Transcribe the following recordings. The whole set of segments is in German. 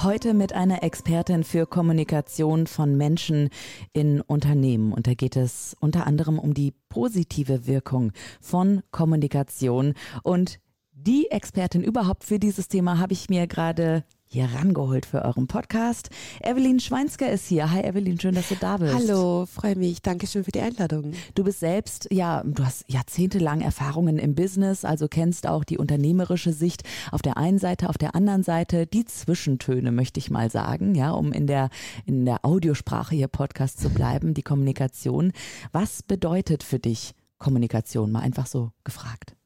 Heute mit einer Expertin für Kommunikation von Menschen in Unternehmen. Und da geht es unter anderem um die positive Wirkung von Kommunikation. Und die Expertin überhaupt für dieses Thema habe ich mir gerade hier rangeholt für euren Podcast. Evelyn Schweinsker ist hier. Hi Evelyn, schön, dass du da bist. Hallo, freue mich. Dankeschön für die Einladung. Du bist selbst, ja, du hast jahrzehntelang Erfahrungen im Business, also kennst auch die unternehmerische Sicht auf der einen Seite, auf der anderen Seite die Zwischentöne, möchte ich mal sagen, ja, um in der, in der Audiosprache hier Podcast zu bleiben, die Kommunikation. Was bedeutet für dich Kommunikation? Mal einfach so gefragt.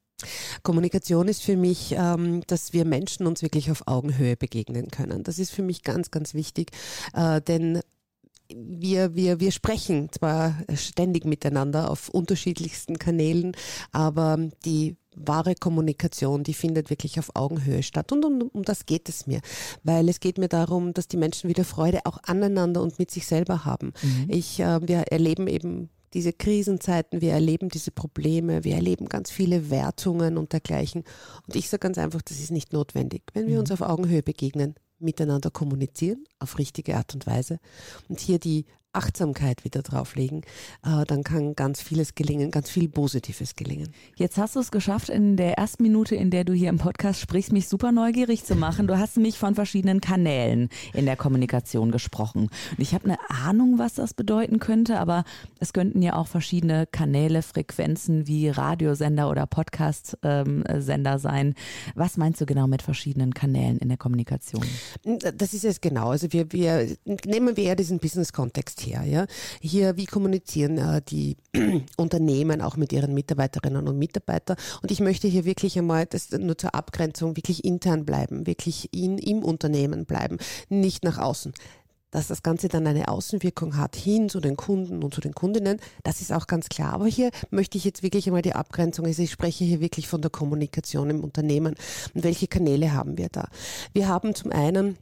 Kommunikation ist für mich, ähm, dass wir Menschen uns wirklich auf Augenhöhe begegnen können. Das ist für mich ganz, ganz wichtig, äh, denn wir, wir, wir sprechen zwar ständig miteinander auf unterschiedlichsten Kanälen, aber die wahre Kommunikation, die findet wirklich auf Augenhöhe statt. Und um, um das geht es mir. Weil es geht mir darum, dass die Menschen wieder Freude auch aneinander und mit sich selber haben. Mhm. Ich, äh, wir erleben eben diese Krisenzeiten, wir erleben diese Probleme, wir erleben ganz viele Wertungen und dergleichen. Und ich sage ganz einfach, das ist nicht notwendig. Wenn wir mhm. uns auf Augenhöhe begegnen, miteinander kommunizieren auf richtige Art und Weise und hier die Achtsamkeit wieder drauflegen, äh, dann kann ganz vieles gelingen, ganz viel Positives gelingen. Jetzt hast du es geschafft, in der ersten Minute, in der du hier im Podcast sprichst, mich super neugierig zu machen. Du hast mich von verschiedenen Kanälen in der Kommunikation gesprochen. Und ich habe eine Ahnung, was das bedeuten könnte, aber es könnten ja auch verschiedene Kanäle, Frequenzen wie Radiosender oder Podcast-Sender sein. Was meinst du genau mit verschiedenen Kanälen in der Kommunikation? Das ist es genau. Also wir, wir nehmen wir eher diesen Business-Kontext her. Ja? Hier, wie kommunizieren äh, die Unternehmen auch mit ihren Mitarbeiterinnen und Mitarbeitern? Und ich möchte hier wirklich einmal, das nur zur Abgrenzung, wirklich intern bleiben, wirklich in, im Unternehmen bleiben, nicht nach außen dass das Ganze dann eine Außenwirkung hat hin zu den Kunden und zu den Kundinnen, das ist auch ganz klar. Aber hier möchte ich jetzt wirklich einmal die Abgrenzung, also ich spreche hier wirklich von der Kommunikation im Unternehmen. Und welche Kanäle haben wir da? Wir haben zum einen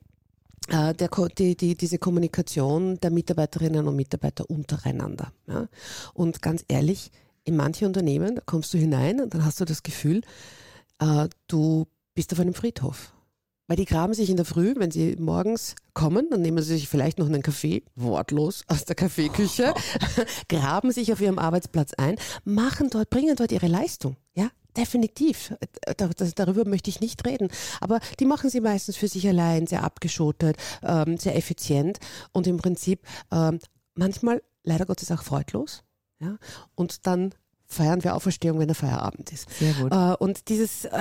der, die, die, diese Kommunikation der Mitarbeiterinnen und Mitarbeiter untereinander. Ja? Und ganz ehrlich, in manche Unternehmen, da kommst du hinein und dann hast du das Gefühl, äh, du bist auf einem Friedhof. Weil die graben sich in der Früh, wenn sie morgens kommen, dann nehmen sie sich vielleicht noch einen Kaffee, wortlos aus der Kaffeeküche, graben sich auf ihrem Arbeitsplatz ein, machen dort, bringen dort ihre Leistung. Ja, Definitiv. darüber möchte ich nicht reden. Aber die machen sie meistens für sich allein, sehr abgeschottet, ähm, sehr effizient und im Prinzip ähm, manchmal leider Gottes auch freudlos. Und dann feiern wir Auferstehung, wenn der Feierabend ist. Sehr gut. Äh, und dieses, äh,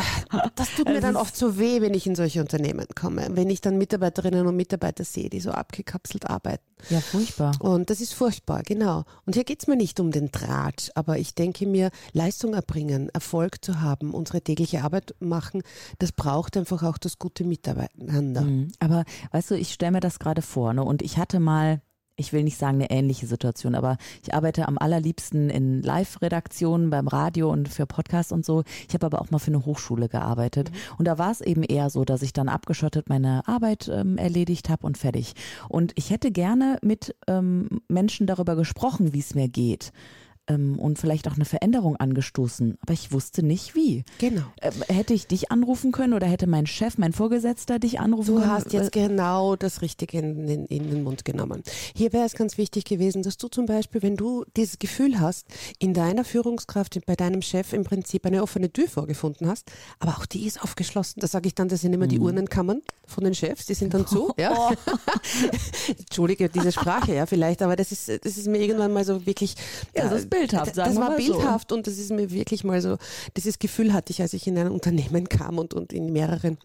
das tut mir dann oft so weh, wenn ich in solche Unternehmen komme, wenn ich dann Mitarbeiterinnen und Mitarbeiter sehe, die so abgekapselt arbeiten. Ja, furchtbar. Und das ist furchtbar, genau. Und hier geht's mir nicht um den Draht, aber ich denke mir, Leistung erbringen, Erfolg zu haben, unsere tägliche Arbeit machen, das braucht einfach auch das gute Miteinander. Mhm. Aber weißt du, ich stelle mir das gerade vor, ne? und ich hatte mal ich will nicht sagen eine ähnliche Situation, aber ich arbeite am allerliebsten in Live-Redaktionen beim Radio und für Podcasts und so. Ich habe aber auch mal für eine Hochschule gearbeitet. Mhm. Und da war es eben eher so, dass ich dann abgeschottet meine Arbeit ähm, erledigt habe und fertig. Und ich hätte gerne mit ähm, Menschen darüber gesprochen, wie es mir geht ähm, und vielleicht auch eine Veränderung angestoßen. Aber ich wusste nicht wie. Genau. Ähm, hätte ich dich anrufen können oder hätte mein Chef, mein Vorgesetzter dich anrufen du können? Du hast jetzt genau das Richtige in, in, in den Mund genommen. Hier wäre es ganz wichtig gewesen, dass du zum Beispiel, wenn du dieses Gefühl hast, in deiner Führungskraft, bei deinem Chef im Prinzip eine offene Tür vorgefunden hast, aber auch die ist aufgeschlossen. Da sage ich dann, das sind immer die mhm. Urnenkammern von den Chefs, die sind dann zu. Ja. Entschuldige diese Sprache, ja, vielleicht, aber das ist, das ist mir irgendwann mal so wirklich. Ja, das ist bildhaft, sagen Das war bildhaft so. und das ist mir wirklich mal so, dieses Gefühl hatte ich, als ich in ein Unternehmen kam und, und in mehreren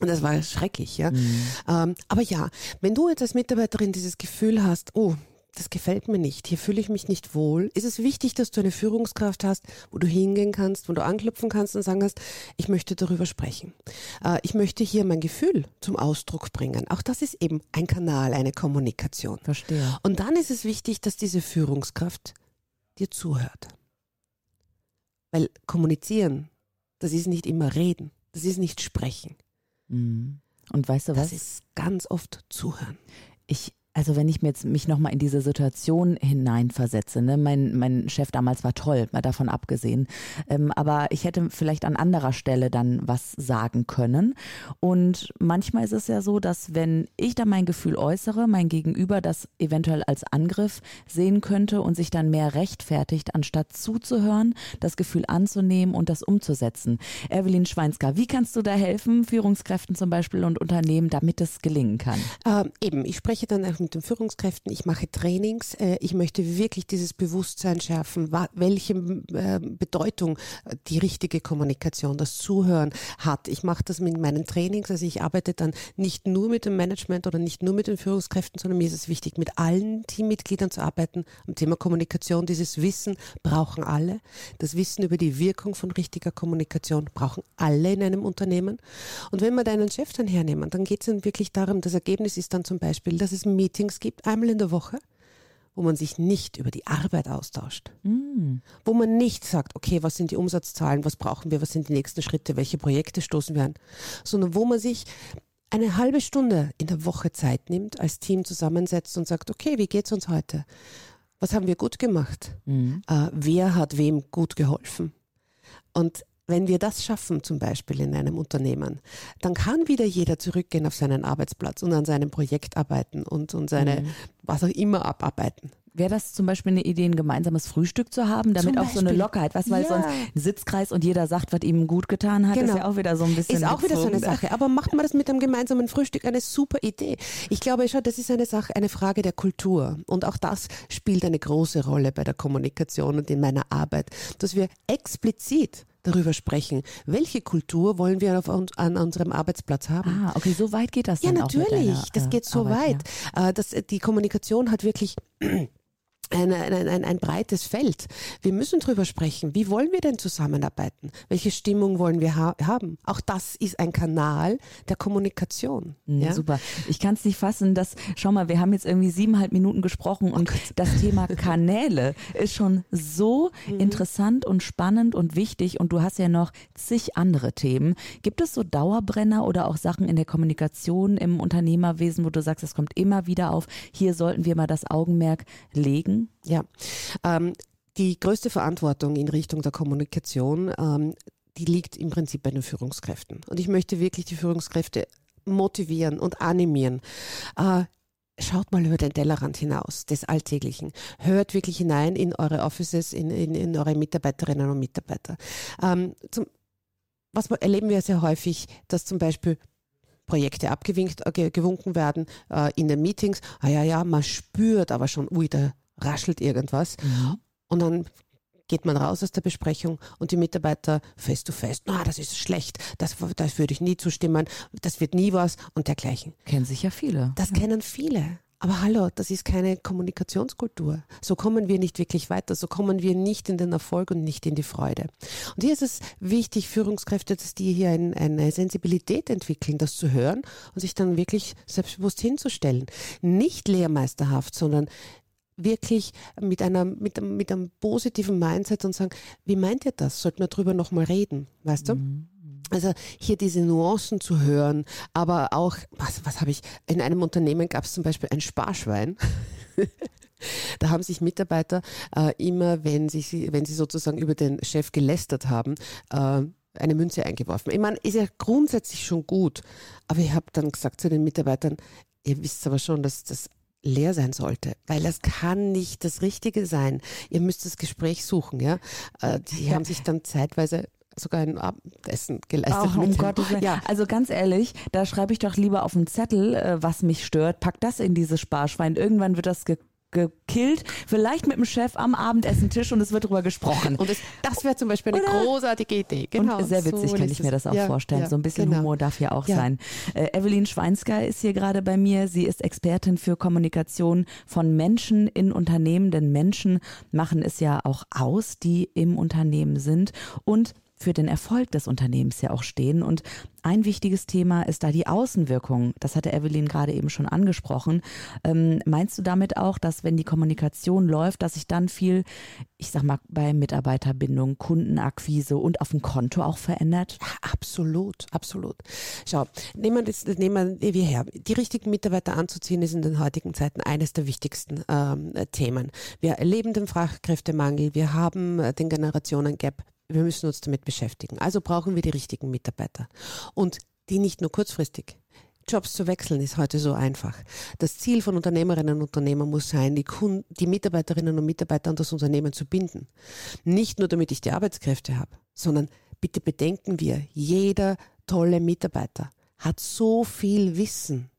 und das war schrecklich, ja. Mhm. Ähm, aber ja, wenn du jetzt als Mitarbeiterin dieses Gefühl hast, oh, das gefällt mir nicht, hier fühle ich mich nicht wohl, ist es wichtig, dass du eine Führungskraft hast, wo du hingehen kannst, wo du anklopfen kannst und sagen kannst, ich möchte darüber sprechen. Äh, ich möchte hier mein Gefühl zum Ausdruck bringen. Auch das ist eben ein Kanal, eine Kommunikation. Verstehe. Und dann ist es wichtig, dass diese Führungskraft dir zuhört. Weil kommunizieren, das ist nicht immer reden, das ist nicht sprechen. Mhm. Und weißt du was? Das ist ganz oft zuhören. Ich also wenn ich mir jetzt mich nochmal in diese Situation hineinversetze, ne, mein, mein Chef damals war toll, mal davon abgesehen, ähm, aber ich hätte vielleicht an anderer Stelle dann was sagen können. Und manchmal ist es ja so, dass wenn ich da mein Gefühl äußere, mein Gegenüber das eventuell als Angriff sehen könnte und sich dann mehr rechtfertigt, anstatt zuzuhören, das Gefühl anzunehmen und das umzusetzen. Evelyn Schweinska, wie kannst du da helfen, Führungskräften zum Beispiel und Unternehmen, damit es gelingen kann? Ähm, eben, ich spreche dann auch mit den Führungskräften, ich mache Trainings, äh, ich möchte wirklich dieses Bewusstsein schärfen, welche äh, Bedeutung die richtige Kommunikation, das Zuhören hat. Ich mache das mit meinen Trainings, also ich arbeite dann nicht nur mit dem Management oder nicht nur mit den Führungskräften, sondern mir ist es wichtig, mit allen Teammitgliedern zu arbeiten am Thema Kommunikation. Dieses Wissen brauchen alle. Das Wissen über die Wirkung von richtiger Kommunikation brauchen alle in einem Unternehmen. Und wenn wir deinen Chef dann hernehmen, dann geht es dann wirklich darum, das Ergebnis ist dann zum Beispiel, dass es Meetings Meetings gibt, einmal in der Woche, wo man sich nicht über die Arbeit austauscht. Mm. Wo man nicht sagt, okay, was sind die Umsatzzahlen, was brauchen wir, was sind die nächsten Schritte, welche Projekte stoßen wir an, sondern wo man sich eine halbe Stunde in der Woche Zeit nimmt, als Team zusammensetzt und sagt, okay, wie geht's uns heute? Was haben wir gut gemacht? Mm. Äh, wer hat wem gut geholfen? Und wenn wir das schaffen, zum Beispiel in einem Unternehmen, dann kann wieder jeder zurückgehen auf seinen Arbeitsplatz und an seinem Projekt arbeiten und, und seine, mhm. was auch immer abarbeiten. Wäre das zum Beispiel eine Idee, ein gemeinsames Frühstück zu haben, damit auch so eine Lockerheit, was, weil ja. sonst ein Sitzkreis und jeder sagt, was ihm gut getan hat, genau. ist ja auch wieder so ein bisschen. Ist auch wieder so eine Sache. Aber macht man das mit einem gemeinsamen Frühstück eine super Idee. Ich glaube schon, das ist eine Sache, eine Frage der Kultur. Und auch das spielt eine große Rolle bei der Kommunikation und in meiner Arbeit, dass wir explizit darüber sprechen. Welche Kultur wollen wir auf, an unserem Arbeitsplatz haben? Ah, okay, so weit geht das ja, natürlich. Deiner, das geht so Arbeit, weit. Ja. Äh, das, die Kommunikation hat wirklich ein, ein, ein, ein breites Feld. Wir müssen drüber sprechen. Wie wollen wir denn zusammenarbeiten? Welche Stimmung wollen wir ha haben? Auch das ist ein Kanal der Kommunikation. Mhm, ja? Super. Ich kann es nicht fassen, dass, schau mal, wir haben jetzt irgendwie siebeneinhalb Minuten gesprochen und oh das Thema Kanäle ist schon so mhm. interessant und spannend und wichtig und du hast ja noch zig andere Themen. Gibt es so Dauerbrenner oder auch Sachen in der Kommunikation im Unternehmerwesen, wo du sagst, es kommt immer wieder auf, hier sollten wir mal das Augenmerk legen? Ja, ähm, die größte Verantwortung in Richtung der Kommunikation, ähm, die liegt im Prinzip bei den Führungskräften. Und ich möchte wirklich die Führungskräfte motivieren und animieren. Äh, Schaut mal über den Tellerrand hinaus des Alltäglichen. Hört wirklich hinein in eure Offices, in, in, in eure Mitarbeiterinnen und Mitarbeiter. Ähm, zum, was erleben wir sehr häufig, dass zum Beispiel Projekte abgewinkt, äh, werden äh, in den Meetings. Ah ja, ja, man spürt aber schon, ui, da raschelt irgendwas. Mhm. Und dann geht man raus aus der Besprechung und die Mitarbeiter face to face, na, das ist schlecht, das, das würde ich nie zustimmen, das wird nie was und dergleichen. Kennen sich ja viele. Das ja. kennen viele. Aber hallo, das ist keine Kommunikationskultur. So kommen wir nicht wirklich weiter. So kommen wir nicht in den Erfolg und nicht in die Freude. Und hier ist es wichtig, Führungskräfte, dass die hier ein, eine Sensibilität entwickeln, das zu hören und sich dann wirklich selbstbewusst hinzustellen. Nicht lehrmeisterhaft, sondern wirklich mit, einer, mit, mit einem positiven Mindset und sagen, wie meint ihr das? Sollten wir darüber nochmal reden, weißt du? Mhm. Also hier diese Nuancen zu hören, aber auch, was, was habe ich, in einem Unternehmen gab es zum Beispiel ein Sparschwein. Da haben sich Mitarbeiter äh, immer, wenn sie, wenn sie sozusagen über den Chef gelästert haben, äh, eine Münze eingeworfen. Ich meine, ist ja grundsätzlich schon gut, aber ich habe dann gesagt zu den Mitarbeitern, ihr wisst aber schon, dass das leer sein sollte, weil das kann nicht das Richtige sein. Ihr müsst das Gespräch suchen, ja. Äh, die haben sich dann zeitweise sogar ein Abendessen geleistet. Ach, um Gottes Willen. Ja. Also ganz ehrlich, da schreibe ich doch lieber auf einen Zettel, äh, was mich stört, pack das in dieses Sparschwein. Irgendwann wird das ge gekillt, vielleicht mit dem Chef am Abendessentisch und es wird darüber gesprochen. Und es, das wäre zum Beispiel eine Oder? großartige Idee. Genau, und sehr witzig so kann ich mir das auch ja, vorstellen. Ja, so ein bisschen genau. Humor darf ja auch ja. sein. Äh, Evelyn Schweinsker ist hier gerade bei mir. Sie ist Expertin für Kommunikation von Menschen in Unternehmen, denn Menschen machen es ja auch aus, die im Unternehmen sind. Und für den Erfolg des Unternehmens ja auch stehen. Und ein wichtiges Thema ist da die Außenwirkung. Das hatte Evelyn gerade eben schon angesprochen. Ähm, meinst du damit auch, dass wenn die Kommunikation läuft, dass sich dann viel, ich sag mal, bei Mitarbeiterbindung, Kundenakquise und auf dem Konto auch verändert? Ja, absolut, absolut. Schau, nehmen wir, das, nehmen wir her. Die richtigen Mitarbeiter anzuziehen ist in den heutigen Zeiten eines der wichtigsten ähm, Themen. Wir erleben den Fachkräftemangel, wir haben äh, den Generationen-Gap wir müssen uns damit beschäftigen. Also brauchen wir die richtigen Mitarbeiter. Und die nicht nur kurzfristig. Jobs zu wechseln ist heute so einfach. Das Ziel von Unternehmerinnen und Unternehmern muss sein, die, Kunden, die Mitarbeiterinnen und Mitarbeiter an das Unternehmen zu binden. Nicht nur damit ich die Arbeitskräfte habe, sondern bitte bedenken wir, jeder tolle Mitarbeiter hat so viel Wissen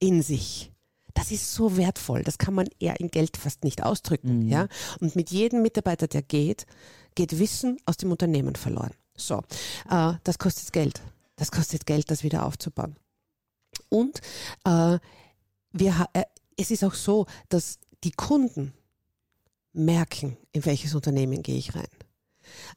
in sich. Das ist so wertvoll. Das kann man eher in Geld fast nicht ausdrücken. Mhm. Ja? Und mit jedem Mitarbeiter, der geht, geht Wissen aus dem Unternehmen verloren. So, äh, das kostet Geld. Das kostet Geld, das wieder aufzubauen. Und äh, wir, äh, es ist auch so, dass die Kunden merken, in welches Unternehmen gehe ich rein.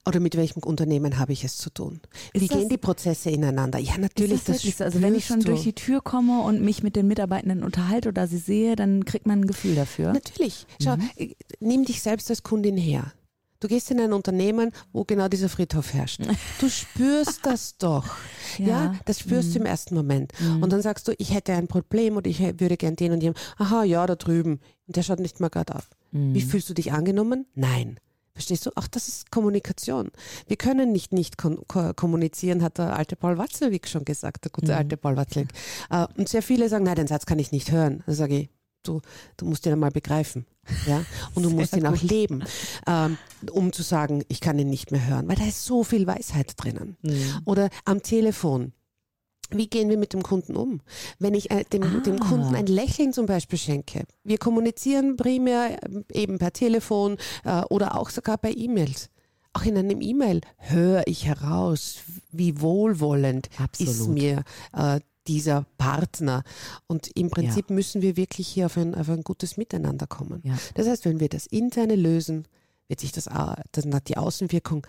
Oder mit welchem Unternehmen habe ich es zu tun? Wie gehen die Prozesse ineinander? Ja, natürlich. das, das also wenn ich schon du. durch die Tür komme und mich mit den Mitarbeitenden unterhalte oder sie sehe, dann kriegt man ein Gefühl dafür. Natürlich. Schau, mhm. Äh, nimm dich selbst als Kundin her. Du gehst in ein Unternehmen, wo genau dieser Friedhof herrscht. Du spürst das doch. Ja, ja das spürst mhm. du im ersten Moment. Mhm. Und dann sagst du, ich hätte ein Problem und ich würde gern den und den. Aha, ja, da drüben. Und der schaut nicht mal gerade auf. Mhm. Wie fühlst du dich angenommen? Nein. Verstehst du? Ach, das ist Kommunikation. Wir können nicht nicht kommunizieren, hat der alte Paul Watzlawick schon gesagt, der gute mhm. alte Paul Watzlawick. Äh, und sehr viele sagen, nein, den Satz kann ich nicht hören. Da sage ich, du, du musst ihn einmal begreifen. Ja? Und du Sehr musst ihn auch leben, ähm, um zu sagen, ich kann ihn nicht mehr hören, weil da ist so viel Weisheit drinnen. Mhm. Oder am Telefon. Wie gehen wir mit dem Kunden um? Wenn ich äh, dem, ah. dem, Kunden ein Lächeln zum Beispiel schenke, wir kommunizieren primär äh, eben per Telefon äh, oder auch sogar bei E-Mails. Auch in einem E-Mail höre ich heraus, wie wohlwollend Absolut. ist mir äh, dieser Partner. Und im Prinzip ja. müssen wir wirklich hier auf ein, auf ein gutes Miteinander kommen. Ja. Das heißt, wenn wir das Interne lösen, wird sich das, das die Außenwirkung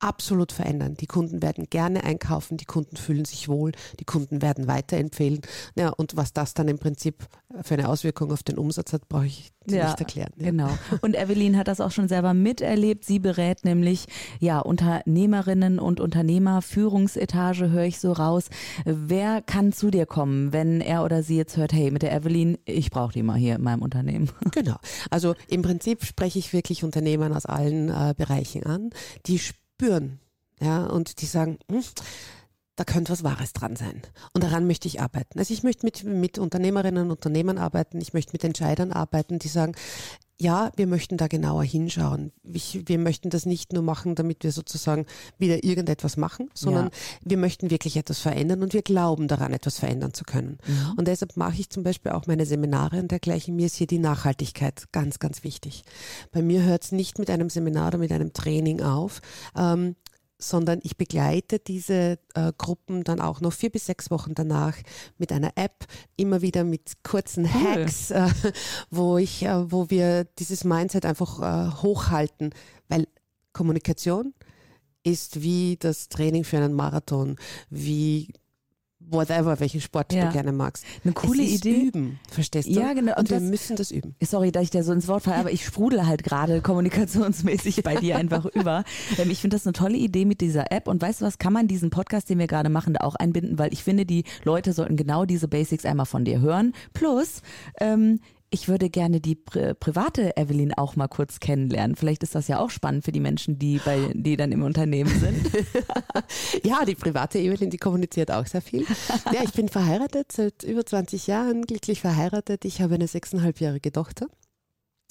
absolut verändern. Die Kunden werden gerne einkaufen, die Kunden fühlen sich wohl, die Kunden werden weiterempfehlen. Ja, und was das dann im Prinzip für eine Auswirkung auf den Umsatz hat, brauche ich ja, nicht erklären. Ja. Genau. Und Evelyn hat das auch schon selber miterlebt. Sie berät nämlich ja Unternehmerinnen und Unternehmer, Führungsetage höre ich so raus. Wer kann zu dir kommen, wenn er oder sie jetzt hört, hey, mit der Evelyn, ich brauche die mal hier in meinem Unternehmen? Genau. Also im Prinzip spreche ich wirklich Unternehmern aus allen äh, Bereichen an, die spüren. Ja, und die sagen, hm, da könnte was Wahres dran sein. Und daran möchte ich arbeiten. Also ich möchte mit, mit Unternehmerinnen und Unternehmern arbeiten, ich möchte mit Entscheidern arbeiten, die sagen, ja, wir möchten da genauer hinschauen. Ich, wir möchten das nicht nur machen, damit wir sozusagen wieder irgendetwas machen, sondern ja. wir möchten wirklich etwas verändern und wir glauben daran, etwas verändern zu können. Mhm. Und deshalb mache ich zum Beispiel auch meine Seminare und dergleichen. Mir ist hier die Nachhaltigkeit ganz, ganz wichtig. Bei mir hört es nicht mit einem Seminar oder mit einem Training auf. Ähm, sondern ich begleite diese äh, Gruppen dann auch noch vier bis sechs Wochen danach mit einer App, immer wieder mit kurzen cool. Hacks, äh, wo ich, äh, wo wir dieses Mindset einfach äh, hochhalten, weil Kommunikation ist wie das Training für einen Marathon, wie whatever, welchen Sport ja. du gerne magst. Eine coole es ist Idee. Üben, verstehst du? Ja, genau. Und, und wir müssen das üben. Sorry, dass ich da so ins Wort falle, aber ich sprudel halt gerade kommunikationsmäßig bei dir einfach über. Ähm, ich finde das eine tolle Idee mit dieser App. Und weißt du was, kann man diesen Podcast, den wir gerade machen, da auch einbinden, weil ich finde, die Leute sollten genau diese Basics einmal von dir hören. Plus, ähm, ich würde gerne die pri private Evelyn auch mal kurz kennenlernen. Vielleicht ist das ja auch spannend für die Menschen, die bei, die dann im Unternehmen sind. ja, die private Evelyn, die kommuniziert auch sehr viel. Ja, ich bin verheiratet seit über 20 Jahren, glücklich verheiratet. Ich habe eine sechseinhalbjährige Tochter.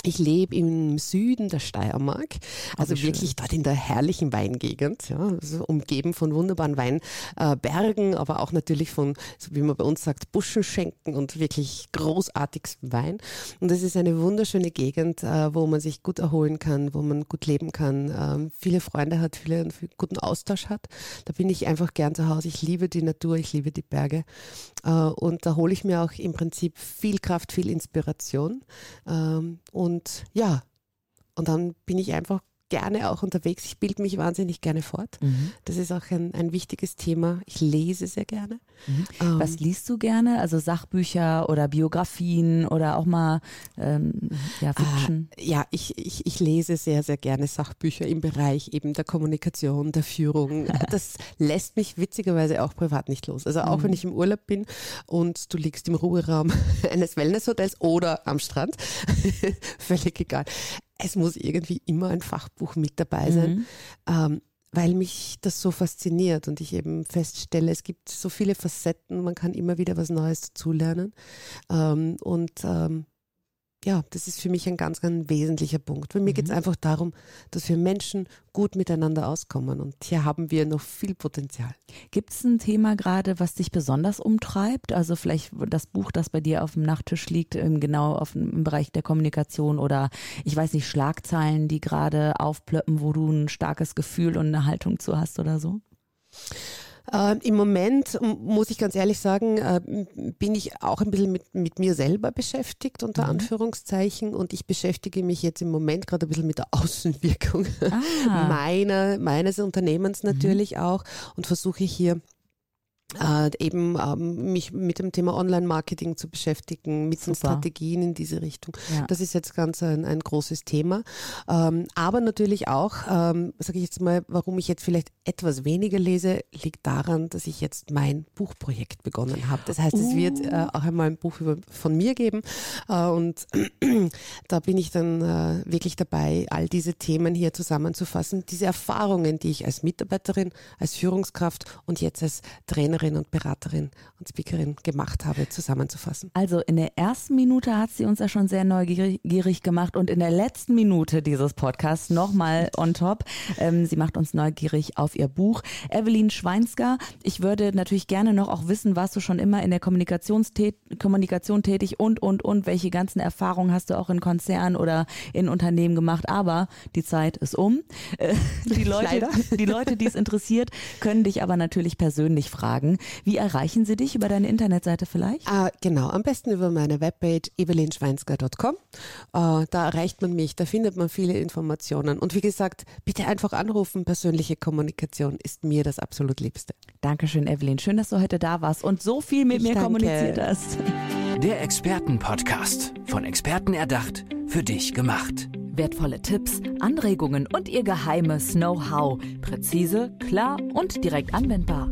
Ich lebe im Süden der Steiermark, also oh, wirklich dort in der herrlichen Weingegend, ja, also umgeben von wunderbaren Weinbergen, äh, aber auch natürlich von, so wie man bei uns sagt, Buschenschenken und wirklich großartigsten Wein. Und es ist eine wunderschöne Gegend, äh, wo man sich gut erholen kann, wo man gut leben kann, äh, viele Freunde hat, viele, viel guten Austausch hat. Da bin ich einfach gern zu Hause. Ich liebe die Natur, ich liebe die Berge äh, und da hole ich mir auch im Prinzip viel Kraft, viel Inspiration. Ähm, und ja, und dann bin ich einfach gerne auch unterwegs. Ich bilde mich wahnsinnig gerne fort. Mhm. Das ist auch ein, ein wichtiges Thema. Ich lese sehr gerne. Mhm. Ähm, Was liest du gerne? Also Sachbücher oder Biografien oder auch mal ähm, ja, Fiction? Äh, ja, ich, ich, ich lese sehr, sehr gerne Sachbücher im Bereich eben der Kommunikation, der Führung. Das lässt mich witzigerweise auch privat nicht los. Also auch mhm. wenn ich im Urlaub bin und du liegst im Ruheraum eines Wellnesshotels oder am Strand, völlig egal es muss irgendwie immer ein Fachbuch mit dabei sein, mhm. ähm, weil mich das so fasziniert und ich eben feststelle, es gibt so viele Facetten, man kann immer wieder was Neues dazulernen. Ähm, und ähm, ja, das ist für mich ein ganz, ganz wesentlicher Punkt. Für mich mhm. geht es einfach darum, dass wir Menschen gut miteinander auskommen. Und hier haben wir noch viel Potenzial. Gibt es ein Thema gerade, was dich besonders umtreibt? Also vielleicht das Buch, das bei dir auf dem Nachttisch liegt, genau auf, im Bereich der Kommunikation oder ich weiß nicht, Schlagzeilen, die gerade aufplöppen, wo du ein starkes Gefühl und eine Haltung zu hast oder so? Äh, Im Moment, muss ich ganz ehrlich sagen, äh, bin ich auch ein bisschen mit, mit mir selber beschäftigt, unter mhm. Anführungszeichen. Und ich beschäftige mich jetzt im Moment gerade ein bisschen mit der Außenwirkung ah. meiner, meines Unternehmens mhm. natürlich mhm. auch und versuche hier äh, eben ähm, mich mit dem Thema Online-Marketing zu beschäftigen, mit Super. den Strategien in diese Richtung. Ja. Das ist jetzt ganz ein, ein großes Thema. Ähm, aber natürlich auch, ähm, sage ich jetzt mal, warum ich jetzt vielleicht etwas weniger lese, liegt daran, dass ich jetzt mein Buchprojekt begonnen habe. Das heißt, uh. es wird uh. äh, auch einmal ein Buch über, von mir geben äh, und da bin ich dann äh, wirklich dabei, all diese Themen hier zusammenzufassen, diese Erfahrungen, die ich als Mitarbeiterin, als Führungskraft und jetzt als Trainer Trainerin und Beraterin und Speakerin gemacht habe, zusammenzufassen. Also in der ersten Minute hat sie uns ja schon sehr neugierig gemacht und in der letzten Minute dieses Podcasts nochmal on top. Ähm, sie macht uns neugierig auf ihr Buch. Evelyn Schweinsker, ich würde natürlich gerne noch auch wissen, warst du schon immer in der Kommunikationstät Kommunikation tätig und, und, und, welche ganzen Erfahrungen hast du auch in Konzernen oder in Unternehmen gemacht, aber die Zeit ist um. Äh, die Leute, die Leute, die es interessiert, können dich aber natürlich persönlich fragen fragen. Wie erreichen sie dich über deine Internetseite vielleicht? Ah, genau, am besten über meine Webpage evelinschweinsker.com. Äh, da erreicht man mich, da findet man viele Informationen. Und wie gesagt, bitte einfach anrufen. Persönliche Kommunikation ist mir das absolut Liebste. Dankeschön, Evelyn. Schön, dass du heute da warst und so viel mit ich mir danke. kommuniziert hast. Der Expertenpodcast. Von Experten erdacht, für dich gemacht. Wertvolle Tipps, Anregungen und ihr geheimes Know-how. Präzise, klar und direkt anwendbar.